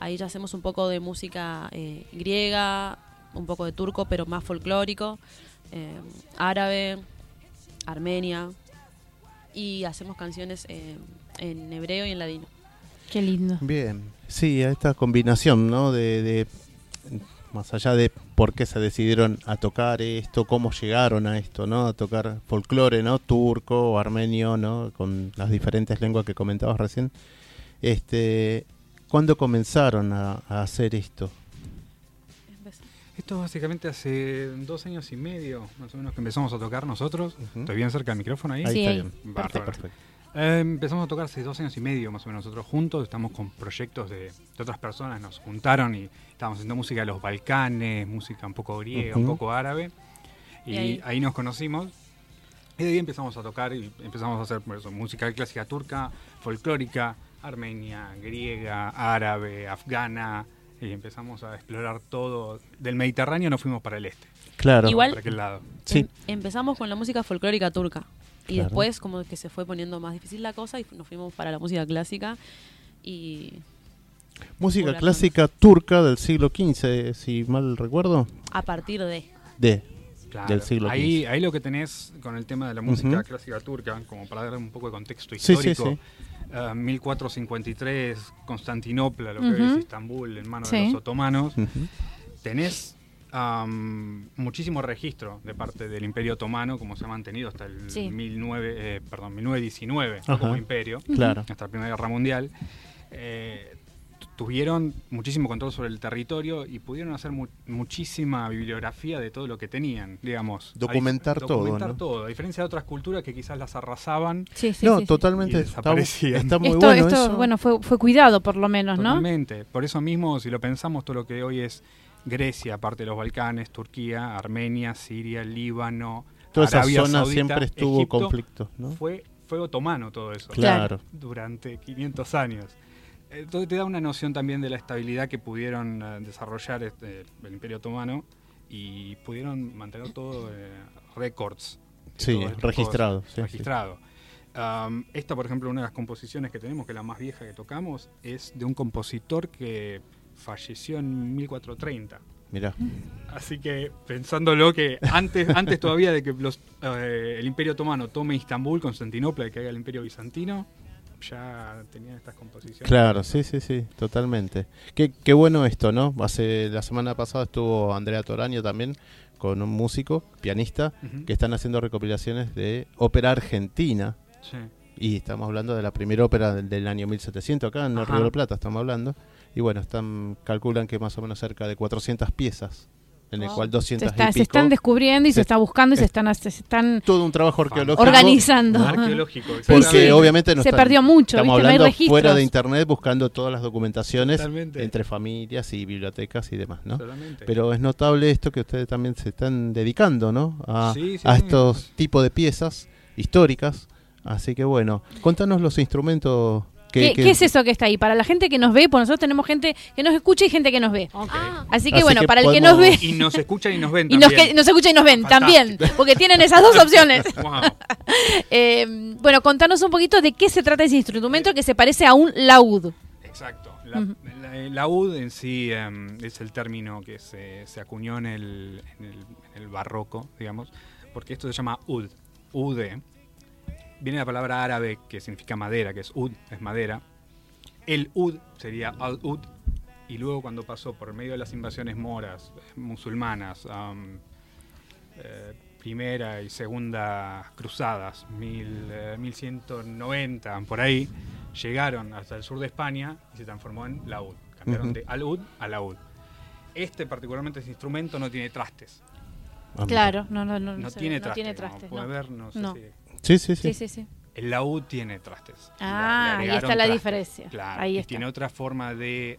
ahí ya hacemos un poco de música eh, griega, un poco de turco, pero más folclórico, eh, árabe, armenia, y hacemos canciones eh, en hebreo y en ladino. Qué lindo. Bien. Sí, a esta combinación, ¿no? De, de- más allá de por qué se decidieron a tocar esto, cómo llegaron a esto, ¿no? A tocar folclore, ¿no? Turco, armenio, ¿no? Con las diferentes lenguas que comentabas recién. Este, ¿cuándo comenzaron a, a hacer esto? Esto básicamente hace dos años y medio, más o menos, que empezamos a tocar nosotros. Estoy bien cerca del micrófono ahí. Ahí Sí, está bien. Bárbaro. Perfecto. Eh, empezamos a tocar hace dos años y medio, más o menos, nosotros juntos. Estamos con proyectos de, de otras personas, nos juntaron y estábamos haciendo música de los Balcanes, música un poco griega, un poco árabe. Y, Y ahí. ahí- nos conocimos. Y de ahí empezamos a tocar y empezamos a hacer eso, música clásica turca, folclórica, armenia, griega, árabe, afgana. Y empezamos a explorar todo. Del Mediterráneo nos fuimos para el este, Claro. Igual- para aquel lado. Sí. Em- empezamos con la música folclórica turca y Claro. después como que se fue poniendo más difícil la cosa y nos fuimos para la música clásica y Música clásica turca del siglo XV, si mal recuerdo. a partir de De. Claro. del siglo ahí, XV. ahí lo que tenés con el tema de la música Ujú. clásica turca, como para dar un poco de contexto Sí, sí, histórico, sí. eh, 1453, Constantinopla, lo que Ujú. hoy es Estambul, en manos de Sí. los otomanos, Ujú. tenés muchísimo registro de parte del Imperio Otomano, como se ha mantenido hasta el Sí. 19, eh, perdón, 1919 ¿no? Ajá. como imperio, Claro. hasta la Primera Guerra Mundial. eh, tu- tuvieron muchísimo control sobre el territorio y pudieron hacer mu- muchísima bibliografía de todo lo que tenían, digamos. Documentar todo, Documentar ¿no? todo, a diferencia de otras culturas que quizás las arrasaban. Sí, sí, no, sí, totalmente. Está, muy esto, bueno esto, eso. bueno, fue, fue cuidado por lo menos, ¿no? Totalmente. Por eso mismo, si lo pensamos, todo lo que hoy es Grecia, aparte de los Balcanes, Turquía, Armenia, Siria, Líbano, Toda esa Arabia zona Saudita, siempre estuvo Egipto, conflictos, ¿no? Fue, fue otomano todo eso. Claro. Durante 500 años. Entonces te da una noción también de la estabilidad que pudieron eh, desarrollar este, el Imperio Otomano y pudieron mantener todo eh, récords. Sí, estas registrado, cosas, sí, registrado. Um, esta, por ejemplo, una de las composiciones que tenemos, que es la más vieja que tocamos, es de un compositor que falleció en 1430. Mirá. Así que pensándolo que antes, [LAUGHS] antes todavía de que los, eh, el Imperio Otomano tome Istambul, Constantinopla, y que haga el Imperio Bizantino, ya tenían estas composiciones. Claro, sí, sí, sí, totalmente. Qué, qué bueno esto, ¿no? Hace la semana pasada estuvo Andrea Toraño también con un músico, pianista, que están haciendo recopilaciones de ópera argentina. Sí. Y estamos hablando de la primera ópera del, del año 1700 acá en el. Río de la Plata, estamos hablando. Y bueno, están calculan que más o menos cerca de 400 piezas, en el Wow. cual Se, 200 está- y se están descubriendo y se, se- está buscando y se es- están, se están todo un trabajo arqueológico. organizando. Arqueológico. Porque exactamente. obviamente no Se están- perdió mucho, Estamos ¿viste? No hay hablando registros. fuera de internet buscando todas las documentaciones Totalmente. entre familias y bibliotecas y demás, ¿no? Totalmente. Pero es notable esto que ustedes también se están dedicando, ¿no? A, Sí, sí, a sí. estos tipos de piezas históricas. Así que bueno, contanos los instrumentos que... ¿Qué, que- qué es eso que está ahí? Para la gente que nos ve, pues nosotros tenemos gente que nos escucha y gente que nos ve. Ah, Así que Así bueno, que para el que nos ve Y nos escuchan y nos ven [LAUGHS] y nos, también. que, nos escucha y nos ven Fantástico. también, porque tienen esas dos opciones. [LAUGHS] Wow. [LAUGHS] Eh, bueno, contanos un poquito de qué se trata ese instrumento que se parece a un laúd. Exacto. La, Ujú. la- el laúd en sí em, es el término que se, se acuñó en el, en, el, en el barroco, digamos, porque esto se llama ud. Ude. Viene la palabra árabe que significa madera, que es ud, es madera. El ud sería al-ud. Y luego cuando pasó por medio de las invasiones moras, eh, musulmanas, eh, primera y segunda cruzadas, mil, eh, 1190, por ahí, llegaron hasta el sur de España y se transformó en laúd. Cambiaron de alud a laúd. Este particularmente, este instrumento no tiene trastes. Ah. Claro, no, no, no, No, tiene no trastes. tiene como trastes, puede no. ver, no sé No. si- Sí, sí, sí. Sí, sí, sí. El laúd tiene trastes. Ah, ahí está la trastes. diferencia. Claro, Ahí y está. tiene otra forma de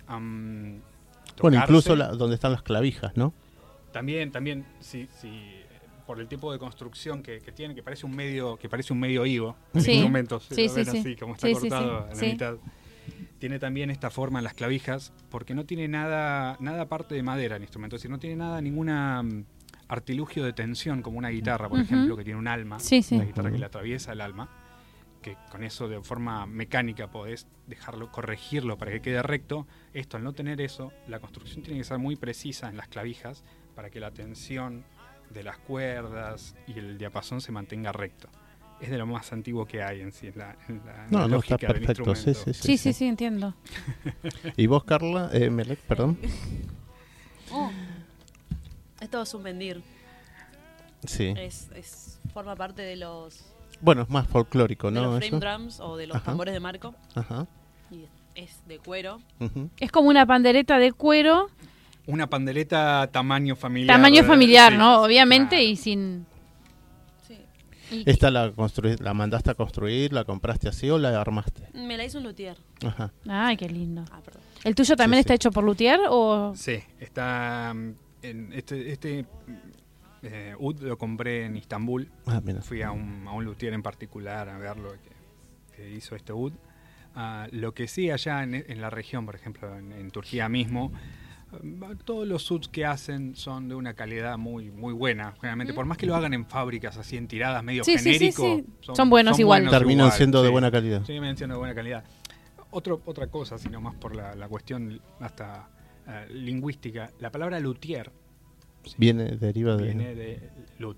Bueno, incluso la- donde están las clavijas, ¿no? También, también, sí, sí, por el tipo de construcción que, que tiene, que parece un medio, que parece un medio higo, el Sí. instrumento, si Sí, sí, sí. así, como está cortado sí, en la sí. mitad. Tiene también esta forma en las clavijas, porque no tiene nada, nada aparte de madera el instrumento, es decir, no tiene nada, ninguna artilugio de tensión como una guitarra, por ejemplo, que tiene un alma, Sí, sí. una guitarra que le atraviesa el alma, que con eso de forma mecánica podés dejarlo, corregirlo para que quede recto. Esto, al no tener eso, la construcción tiene que ser muy precisa en las clavijas para que la tensión de las cuerdas y el diapasón se mantenga recto. Es de lo más antiguo que hay en sí, en la, en la- en No, la no, está lógica del perfecto. Sí, instrumento. sí, sí. Sí, sí, sí, entiendo. [LAUGHS] ¿Y vos, Carla? Eh, Melec, perdón. [LAUGHS] oh. Esto es un vendir. Sí. Es, es, forma parte de los, Bueno, es más folclórico, de ¿no? los frame Eso. drums o de los Ajá. tambores de marco. Ajá. Y es de cuero. ujú. Es como una pandereta de cuero, Una pandereta tamaño familiar. tamaño familiar, Sí, ¿no? Obviamente, y sin... Sí. y- ¿Esta la, la mandaste a construir, la compraste así o la armaste? Me la hizo un luthier. Ajá. Ay, qué lindo. Ah, perdón. ¿El tuyo también Sí, está sí. hecho por Luthier o...? Sí, está. Mm, En este este eh, ud lo compré en Istambul. Ah, mira. Fui a un, a un luthier en particular a verlo que, que hizo este ud. Ah, lo que sí, allá en, en la región, por ejemplo, en, en Turquía mismo, ah, todos los uds que hacen son de una calidad muy muy buena. Generalmente, por más que lo hagan en fábricas así en tiradas medio Sí, sí, sí, genérico, sí. Son buenos igual. Terminan igual, siendo de buena calidad. Sí, terminan siendo de buena calidad. Otro, otra cosa, sino más por la, la cuestión hasta eh, lingüística. La palabra luthier Viene, deriva de... viene de lut,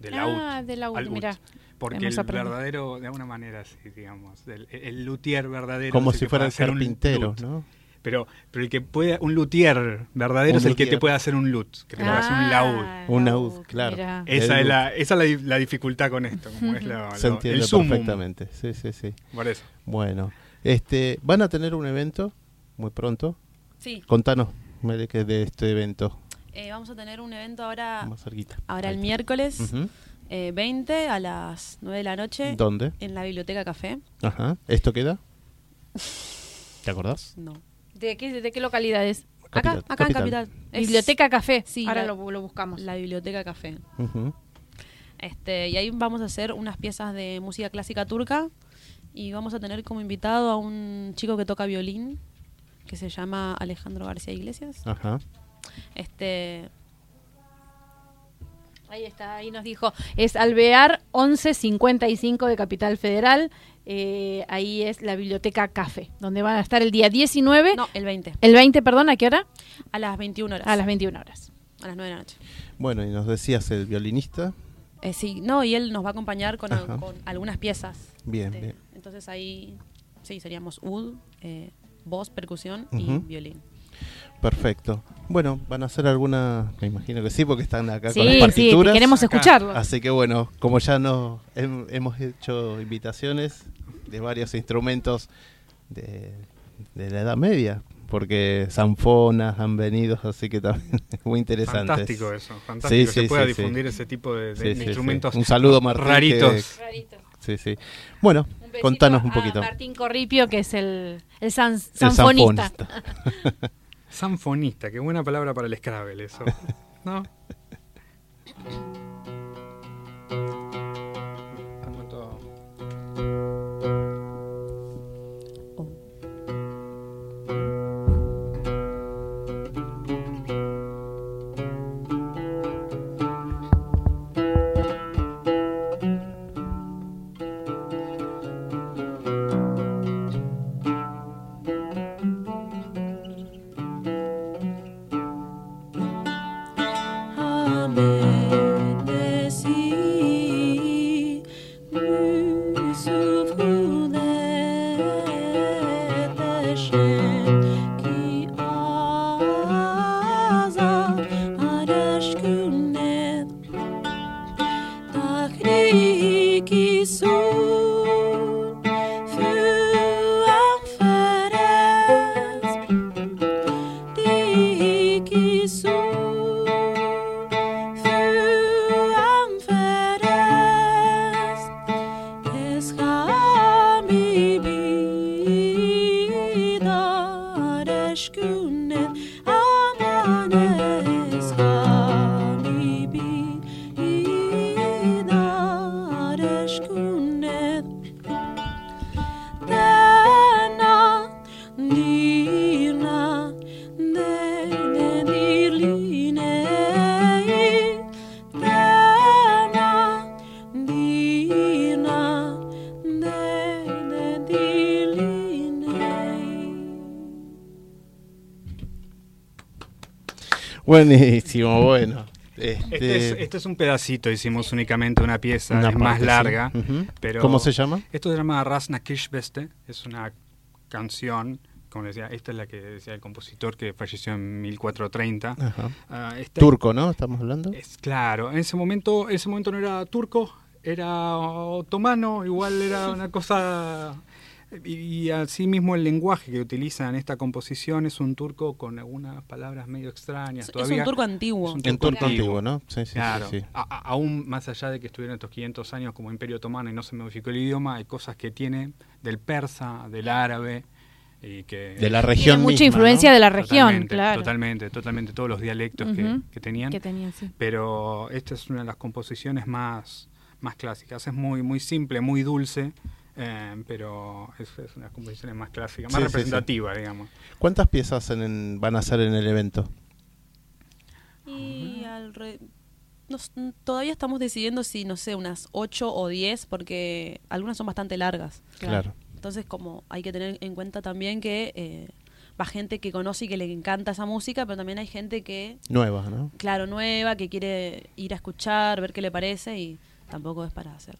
de Ah, laúd. de laúd, mirá. Porque el verdadero, de alguna manera, sí, digamos, el, el luthier verdadero. Como si fuera puede el carpintero. ¿no? Pero, pero el que puede, un luthier verdadero Un es el que luthier. te puede hacer un lut, que te puede hacer un laúd. Ah, Un laúd, claro. Esa El es, la, esa es la, di- la dificultad con esto, como es [LAUGHS] lo- Se lo- entiende el perfectamente. Sí, sí, sí. Por eso. Bueno, este, van a tener un evento muy pronto. Sí. Contanos, Melec, de este evento Eh, vamos a tener un evento ahora, más cerquita. ahora el miércoles Ujú. eh, 20 a las 9 de la noche ¿Dónde? en la Biblioteca Café. Ajá. ¿Esto queda? [LAUGHS] ¿Te acordás? No. ¿De qué, ¿De qué localidad es? Acá, Capital. acá en Capital. Es Biblioteca Café. Sí, Ahora la- lo, lo buscamos. La Biblioteca Café. Este, y ahí vamos a hacer unas piezas de música clásica turca y vamos a tener como invitado a un chico que toca violín que se llama Alejandro García Iglesias. Ajá. Este, Ahí está, ahí nos dijo. Es Alvear 1155 de Capital Federal. Eh, ahí es la Biblioteca Café, donde van a estar el día 19. no, el 20, El 20, perdón, ¿a qué hora? a las 21 horas. A las 21 horas. a las 9 de la noche. Bueno, y nos decías el violinista. Eh, sí, no, y él nos va a acompañar con, algunas piezas. Bien, Este, bien. Entonces ahí sí, seríamos ud, eh, voz, percusión y violín. Perfecto. Bueno, van a hacer alguna, me imagino que sí, porque están acá Sí, con las sí, partituras. queremos escucharlo. Así que bueno, como ya nos hem- hemos hecho invitaciones de varios instrumentos de, de la Edad Media, porque sanfonas han venido, así que también [LAUGHS] es muy interesante. Fantástico eso, fantástico Sí, que sí, se pueda sí, sí. difundir ese tipo de, de- Sí, sí, sí. instrumentos Un saludo, Martín, raritos. que- Sí, sí. Bueno, Un contanos un a poquito. Martín Corripio, que es el, el san- El sanfonista. sanfonista. [LAUGHS] [LAUGHS] Sanfonista, qué buena palabra para el Scrabble eso. ¿No? [LAUGHS] Buenísimo, bueno. Este, Este es, este es un pedacito, hicimos únicamente una pieza, Una es más sí. larga. Pero ¿Cómo se llama? Esto se llama Rasna Kishbeste, es una canción, como decía, esta es la que decía el compositor que falleció en 1430. Ajá. Ah, esta- Turco, ¿no? Estamos hablando. Es claro, en ese momento, en ese momento no era turco, era otomano, igual era una cosa y, y así mismo el lenguaje que utilizan en esta composición es un turco con algunas palabras medio extrañas. Es todavía un turco antiguo. es un En turco antiguo, ¿no? Sí, sí, sí, Claro, sí. A- a- aún más allá de que estuvieron estos 500 años como imperio otomano y no se modificó el idioma, hay cosas que tiene del persa, del árabe y que De la Tiene región mucha misma, influencia ¿no? de la región, Totalmente, claro. Totalmente, totalmente, todos los dialectos que, tenían. Que tenían, sí. Pero esta es una de las composiciones más, más clásicas. Es muy, muy simple, muy dulce, eh, pero es, es una de las composiciones más clásicas, más Sí, sí, sí. representativa, digamos. ¿Cuántas piezas en- en- van a hacer en el evento? Y alre- nos- todavía estamos decidiendo si, no sé, unas 8 o 10, porque algunas son bastante largas. Claro. Entonces, como hay que tener en cuenta también que eh, va gente que conoce y que le encanta esa música, pero también hay gente que, Nuevas, ¿no? claro, nueva, que quiere ir a escuchar, ver qué le parece y tampoco es para hacer.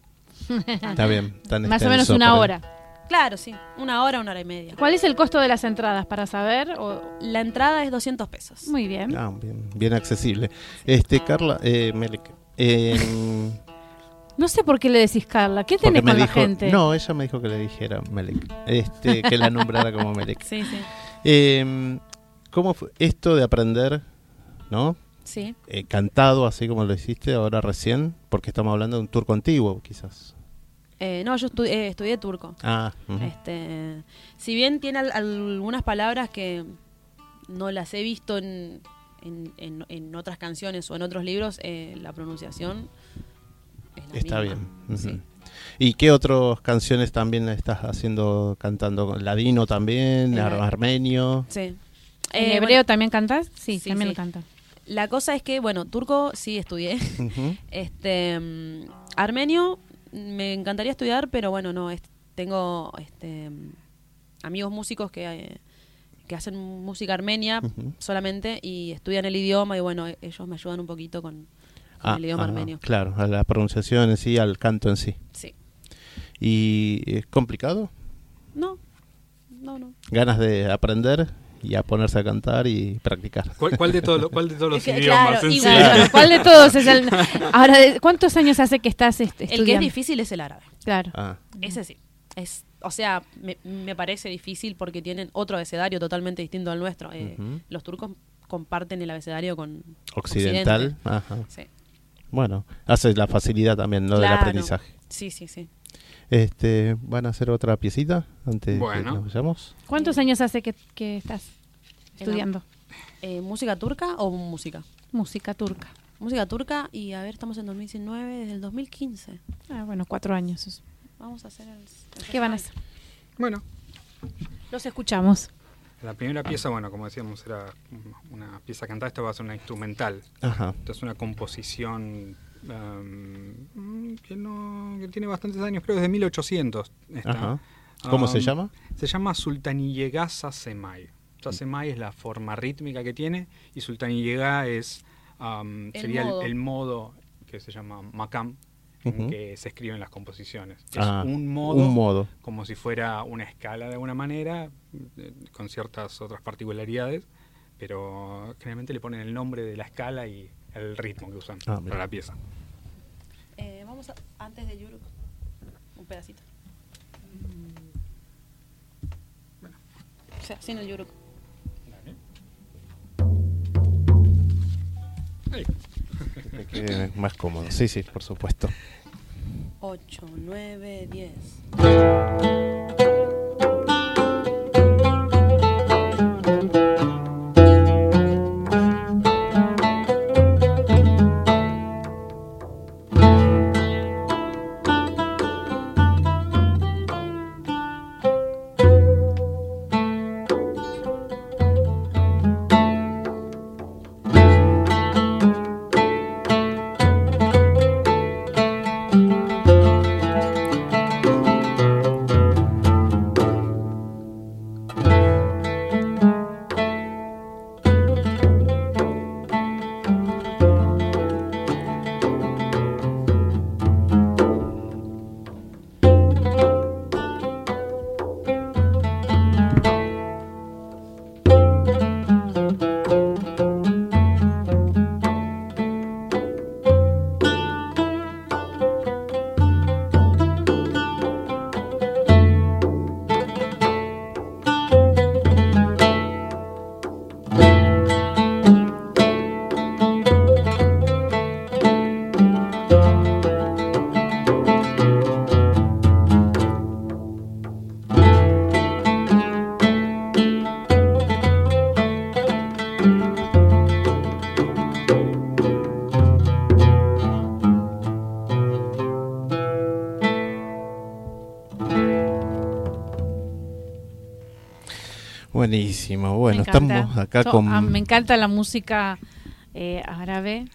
Está bien. tan Más o menos una hora. Claro, sí, una hora, una hora y media. ¿Cuál es el costo de las entradas para saber? O- La entrada es 200 pesos. Muy bien. Ah, bien, bien accesible. Este, Carla, eh, Melek, eh, [LAUGHS] No sé por qué le decís Carla. ¿Qué tenés con dijo, la gente? no, ella me dijo que le dijera Melek, este, que la nombrara como Melek. [LAUGHS] Sí, sí. Eh, ¿Cómo fue esto de aprender, no? Sí. Eh, cantado así como lo hiciste ahora recién, porque estamos hablando de un turco antiguo, quizás. Eh, no, yo estu- eh, estudié turco. Ah. Este, si bien tiene al- algunas palabras que no las he visto en, en, en- en otras canciones o en otros libros, eh, la pronunciación es la está misma. bien. Sí. ¿Y qué otras canciones también estás haciendo cantando? ¿Ladino también? Eh, ar- ¿Armenio? Sí. ¿En Eh, hebreo bueno, también cantás? Sí, sí, también sí. lo canta. La cosa es que, bueno, turco sí estudié. [LAUGHS] Este mm, armenio me encantaría estudiar, pero bueno, no, es- tengo este mm, amigos músicos que eh, que hacen música armenia solamente y estudian el idioma y bueno, e- ellos me ayudan un poquito con, con Ah, el idioma ah, armenio. Claro, a la pronunciación en sí, al canto en sí. Sí. ¿Y es complicado? No, no, no. Ganas de aprender y a ponerse a cantar y practicar. ¿Cuál, cuál de, todo, cuál de todos los Es idiomas? claro? Claro, ¿Cuál de todos es el...? [LAUGHS] Ahora, ¿de- ¿cuántos años hace que estás este, El que es difícil es el árabe. Claro. Ah, Ese sí. Es, o sea, me, me parece difícil porque tienen otro abecedario totalmente distinto al nuestro. Eh. Los turcos comparten el abecedario con occidental. Occidente. Ajá. Sí. Bueno, hace la facilidad también, ¿no? Del aprendizaje. Sí, sí, sí. Este, ¿Van a hacer otra piecita antes de Bueno. que nos vayamos? ¿Cuántos años hace que, que estás estudiando Eh, ¿Música turca o música? música turca? Música turca y a ver, estamos en 2019, desde el 2015. Ah, bueno, cuatro años. eso. Vamos a hacer el... el ¿Qué van a hacer? Bueno, Los escuchamos. la primera pieza, bueno, como decíamos, era una pieza cantada. Esta va a ser una instrumental. Ajá. Esta es una composición um, que, no, que tiene bastantes años, creo desde 1800. esta. Ajá. ¿Cómo se Um, llama? Se llama Sultaniyegá Sasemay. Sasemay es la forma rítmica que tiene y Sultaniyegá es um, El sería el modo. el, modo que se llama makam en que se escriben las composiciones. Es Ah, un modo, un modo. como si fuera una escala de alguna manera, eh, con ciertas otras particularidades, pero generalmente le ponen el nombre de la escala y el ritmo que usan Ah, para la pieza. Eh, vamos a, antes de Yuruk, un pedacito. O sea, sin el Yuruk. Que quede más cómodo. Sí, sí, por supuesto. 8, 9, 10. Buenísimo. Bueno, estamos acá So- con ah, me encanta la música eh, árabe.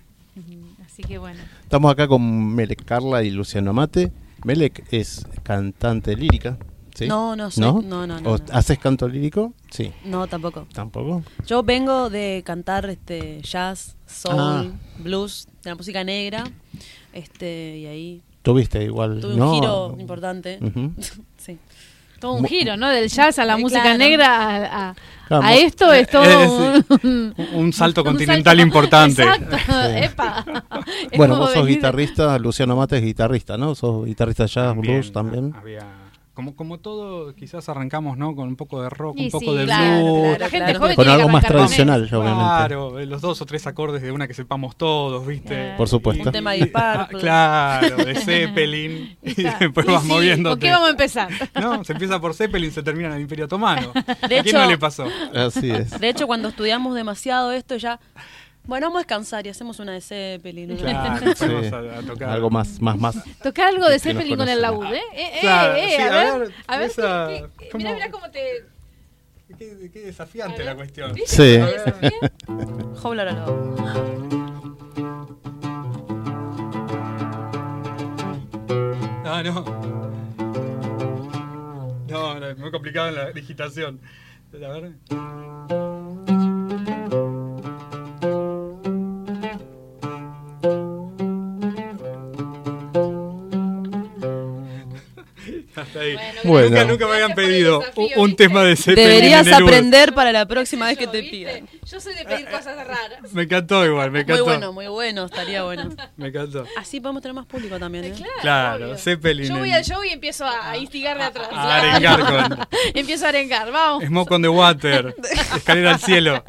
Así que bueno. estamos acá con Melek Carla y Luciano Mate. Melek es cantante lírica, ¿sí? No, no soy- ¿No? no, no, no, ¿O no. ¿Haces canto lírico? Sí. No, tampoco. ¿Tampoco? Yo vengo de cantar este jazz, soul, Ah. blues, de la música negra. Este, y ahí Tuviste igual, tuve ¿no? un giro importante. Ujú. [LAUGHS] sí. Todo un giro, ¿no? Del jazz a la Eh, música claro. negra a, a- Claro, a mu- esto es todo Eh, un, [LAUGHS] Un salto un continental salto- importante. Exacto. Sí. [LAUGHS] Epa. [LAUGHS] Es Bueno, vos sos venir de- guitarrista, Luciano Mate es guitarrista, ¿no? Sos guitarrista jazz, blues también. Había, como, como todo, quizás arrancamos ¿no? con un poco de rock, Y un poco sí, de claro, blues. claro. La gente joven Con algo más tradicional, obviamente. Claro, eh, los dos o tres acordes de una que sepamos todos, ¿viste? Por supuesto. Un tema dispar. Ah, claro, de [LAUGHS] Zeppelin. y después Y vas sí, moviéndote. ¿Con qué vamos a empezar? No, se empieza por Zeppelin, se termina en el Imperio Otomano. De ¿A quién hecho- no le pasó? [LAUGHS] Así es. De hecho, cuando estudiamos demasiado esto ya... Bueno, vamos a descansar y hacemos una de Zeppelin. una- Claro, [LAUGHS] Sí. a, a tocar. Algo más, más, más. Tocar algo de Zeppelin con el laúd, ¿eh? Eh, eh, Claro, eh, sí, a a ver, a ver, esa- qué- qué- ¿cómo? mira, mira cómo te... Qué, qué desafiante la cuestión. ¿viste Sí. cómo te desafía? Joblarolo. Ah, no. No, no, es muy complicado en la digitación. A ver. Hasta ahí. Bueno. Nunca, nunca me habían pedido desafío, un ¿viste? tema de Zeppelin Deberías en el Wood. aprender para la próxima vez que te ¿Viste? pidan. Yo soy de pedir cosas raras. Me encantó igual, me Muy encantó. bueno, muy bueno, estaría bueno. [LAUGHS] Me encantó. Así podemos tener más público también, ¿eh? Claro, obvio. Zeppelin. Yo voy al show y empiezo a, a instigar de atrás. a arengar con [LAUGHS] empiezo a arengar, vamos. Smoke on the Water, escalera al cielo.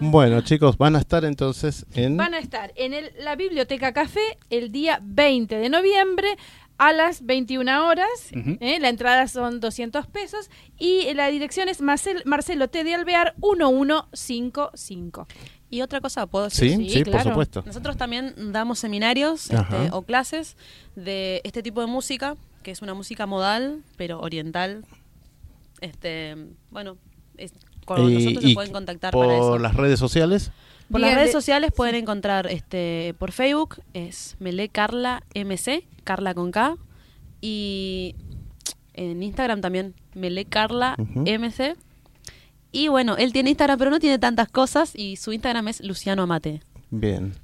Bueno, chicos, van a estar entonces en. Van a estar en el- la Biblioteca Café el día 20 de noviembre a las 21 horas. ¿eh? La entrada son 200 pesos y la dirección es Marcel- Marcelo T. de Alvear 1155. Y otra cosa, ¿puedo decir? Sí, Sí, sí, por claro. supuesto. Nosotros también damos seminarios este, o clases de este tipo de música, que es una música modal, pero oriental. Este, bueno, es- con Y- nosotros y se pueden contactar por para eso. las redes sociales. Por las redes de- sociales pueden encontrar este por Facebook es Mele Carla MC, Carla con K y en Instagram también Mele Carla Ujú. MC. Y bueno, él tiene Instagram pero no tiene tantas cosas y su Instagram es Luciano Amate. Bien.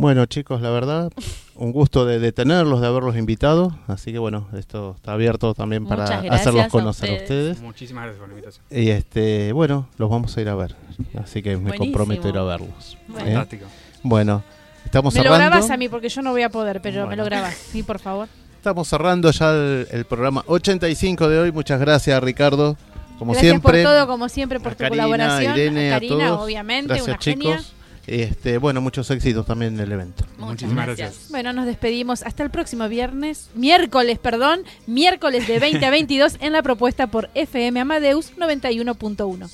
Bueno, chicos, la verdad, un gusto de, de tenerlos, de haberlos invitado. Así que bueno, esto está abierto también para gracias hacerlos a conocer a ustedes. ustedes. Muchísimas gracias por la invitación. Y este, bueno, los vamos a ir a ver. Así que me Buenísimo. comprometo a ir a verlos. Bueno. ¿eh? Fantástico. Bueno, estamos Me lo cerrando. grabas a mí porque yo no voy a poder, pero me lo grabas. Sí, por favor. Estamos cerrando ya el, el programa 85 de hoy. Muchas gracias, Ricardo. Como Gracias siempre. por todo, como siempre, por a tu Karina, colaboración. Irene, a a Karina, todos. obviamente, Gracias, una chicos. genia. Este, bueno, muchos éxitos también en el evento. Muchísimas gracias. Bueno, nos despedimos hasta el próximo viernes, miércoles, perdón, miércoles de 20 a 22 en la propuesta por FM Amadeus 91.1.